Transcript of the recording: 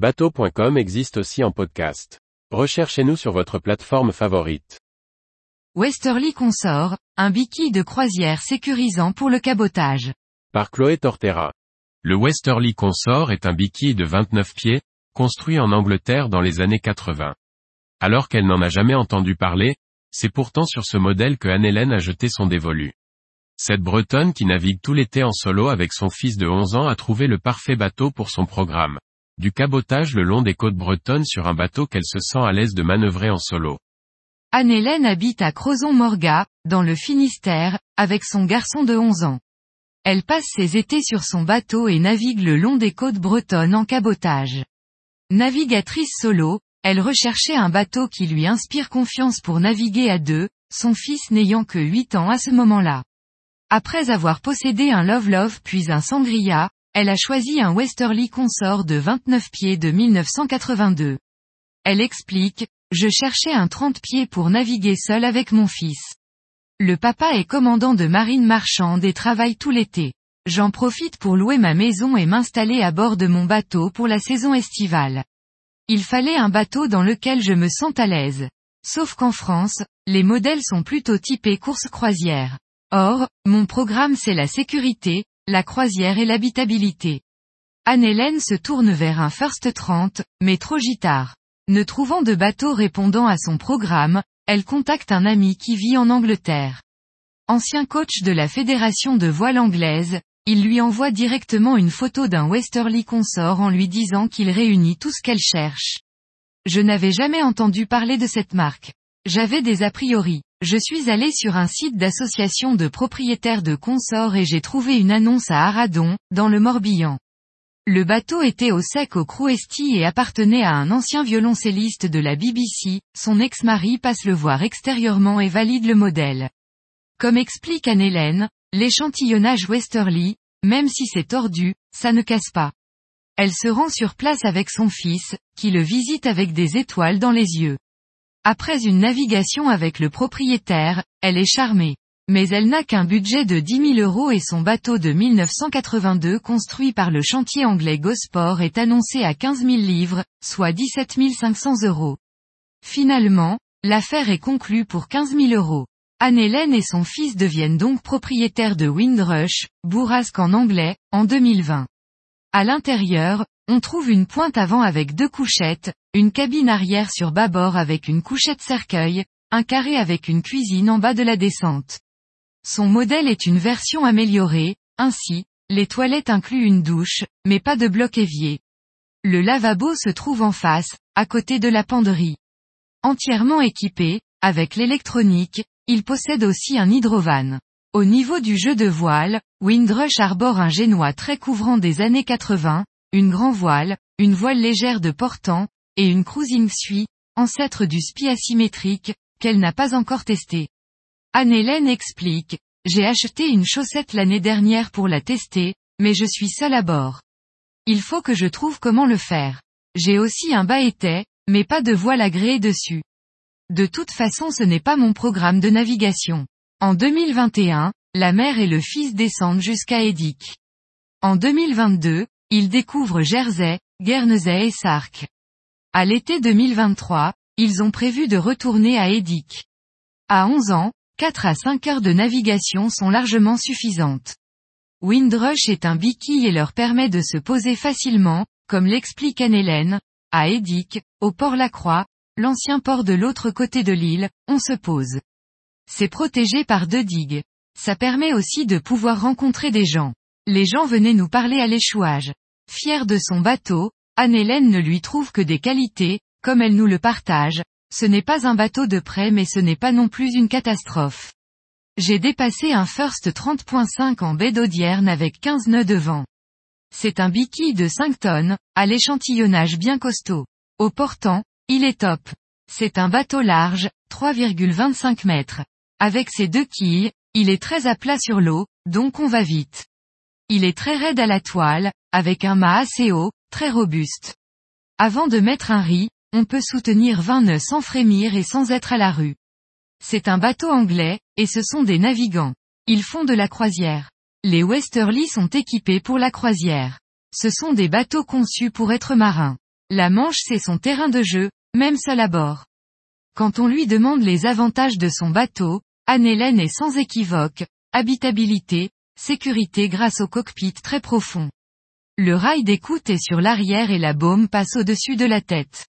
Bateau.com existe aussi en podcast. Recherchez-nous sur votre plateforme favorite. Westerly Consort, un bikini de croisière sécurisant pour le cabotage. Par Chloé Tortera. Le Westerly Consort est un bikini de 29 pieds, construit en Angleterre dans les années 80. Alors qu'elle n'en a jamais entendu parler, c'est pourtant sur ce modèle que Anne-Hélène a jeté son dévolu. Cette Bretonne qui navigue tout l'été en solo avec son fils de 11 ans a trouvé le parfait bateau pour son programme. Du cabotage le long des côtes bretonnes sur un bateau qu'elle se sent à l'aise de manœuvrer en solo. Anne-Hélène habite à Crozon-Morgat, dans le Finistère, avec son garçon de 11 ans. Elle passe ses étés sur son bateau et navigue le long des côtes bretonnes en cabotage. Navigatrice solo, elle recherchait un bateau qui lui inspire confiance pour naviguer à deux, son fils n'ayant que 8 ans à ce moment-là. Après avoir possédé un Love Love puis un Sangria, elle a choisi un Westerly Consort de 29 pieds de 1982. Elle explique, je cherchais un 30 pieds pour naviguer seul avec mon fils. Le papa est commandant de marine marchande et travaille tout l'été. J'en profite pour louer ma maison et m'installer à bord de mon bateau pour la saison estivale. Il fallait un bateau dans lequel je me sens à l'aise. Sauf qu'en France, les modèles sont plutôt typés course croisière. Or, mon programme c'est la sécurité, la croisière et l'habitabilité. Anne-Hélène se tourne vers un First 30, mais trop gitard. Ne trouvant de bateau répondant à son programme, elle contacte un ami qui vit en Angleterre. Ancien coach de la fédération de voile anglaise, il lui envoie directement une photo d'un Westerly Consort en lui disant qu'il réunit tout ce qu'elle cherche. Je n'avais jamais entendu parler de cette marque. J'avais des a priori. Je suis allé sur un site d'association de propriétaires de consorts et j'ai trouvé une annonce à Aradon, dans le Morbihan. Le bateau était au sec au Crouesty et appartenait à un ancien violoncelliste de la BBC, son ex-mari passe le voir extérieurement et valide le modèle. Comme explique Anne-Hélène, l'échantillonnage Westerly, même si c'est tordu, ça ne casse pas. Elle se rend sur place avec son fils, qui le visite avec des étoiles dans les yeux. Après une navigation avec le propriétaire, elle est charmée. Mais elle n'a qu'un budget de 10 000 euros et son bateau de 1982 construit par le chantier anglais Gosport est annoncé à 15 000 livres, soit 17 500 euros. Finalement, l'affaire est conclue pour 15 000 euros. Anne-Hélène et son fils deviennent donc propriétaires de Windrush, bourrasque en anglais, en 2020. À l'intérieur, on trouve une pointe avant avec deux couchettes, une cabine arrière sur bâbord avec une couchette cercueil, un carré avec une cuisine en bas de la descente. Son modèle est une version améliorée, ainsi, les toilettes incluent une douche, mais pas de bloc évier. Le lavabo se trouve en face, à côté de la penderie. Entièrement équipé, avec l'électronique, il possède aussi un hydrovan. Au niveau du jeu de voile, Windrush arbore un génois très couvrant des années 80, une grand voile, une voile légère de portant, et une cruising suite, ancêtre du spi asymétrique, qu'elle n'a pas encore testé. Anne-Hélène explique, j'ai acheté une chaussette l'année dernière pour la tester, mais je suis seule à bord. Il faut que je trouve comment le faire. J'ai aussi un bas été, mais pas de voile agréée dessus. De toute façon ce n'est pas mon programme de navigation. En 2021, la mère et le fils descendent jusqu'à Edic. En 2022, ils découvrent Jersey, Guernesey et Sark. À l'été 2023, ils ont prévu de retourner à Edic. À 11 ans, 4 à 5 heures de navigation sont largement suffisantes. Windrush est un biki et leur permet de se poser facilement, comme l'explique Anne-Hélène, à Edic, au port Lacroix, l'ancien port de l'autre côté de l'île, on se pose. C'est protégé par deux digues. Ça permet aussi de pouvoir rencontrer des gens. Les gens venaient nous parler à l'échouage. Fière de son bateau, Anne-Hélène ne lui trouve que des qualités, comme elle nous le partage, ce n'est pas un bateau de près mais ce n'est pas non plus une catastrophe. J'ai dépassé un First 30.5 en baie d'Audierne avec 15 nœuds de vent. C'est un biki de 5 tonnes, à l'échantillonnage bien costaud. Au portant, il est top. C'est un bateau large, 3,25 mètres. Avec ses deux quilles, il est très à plat sur l'eau, donc on va vite. Il est très raide à la toile, avec un mât assez haut, très robuste. Avant de mettre un riz, on peut soutenir 20 nœuds sans frémir et sans être à la rue. C'est un bateau anglais, et ce sont des navigants. Ils font de la croisière. Les Westerly sont équipés pour la croisière. Ce sont des bateaux conçus pour être marins. La Manche c'est son terrain de jeu, même seul à bord. Quand on lui demande les avantages de son bateau, Anne-Hélène est sans équivoque, habitabilité, sécurité grâce au cockpit très profond. Le rail d'écoute est sur l'arrière et la baume passe au-dessus de la tête.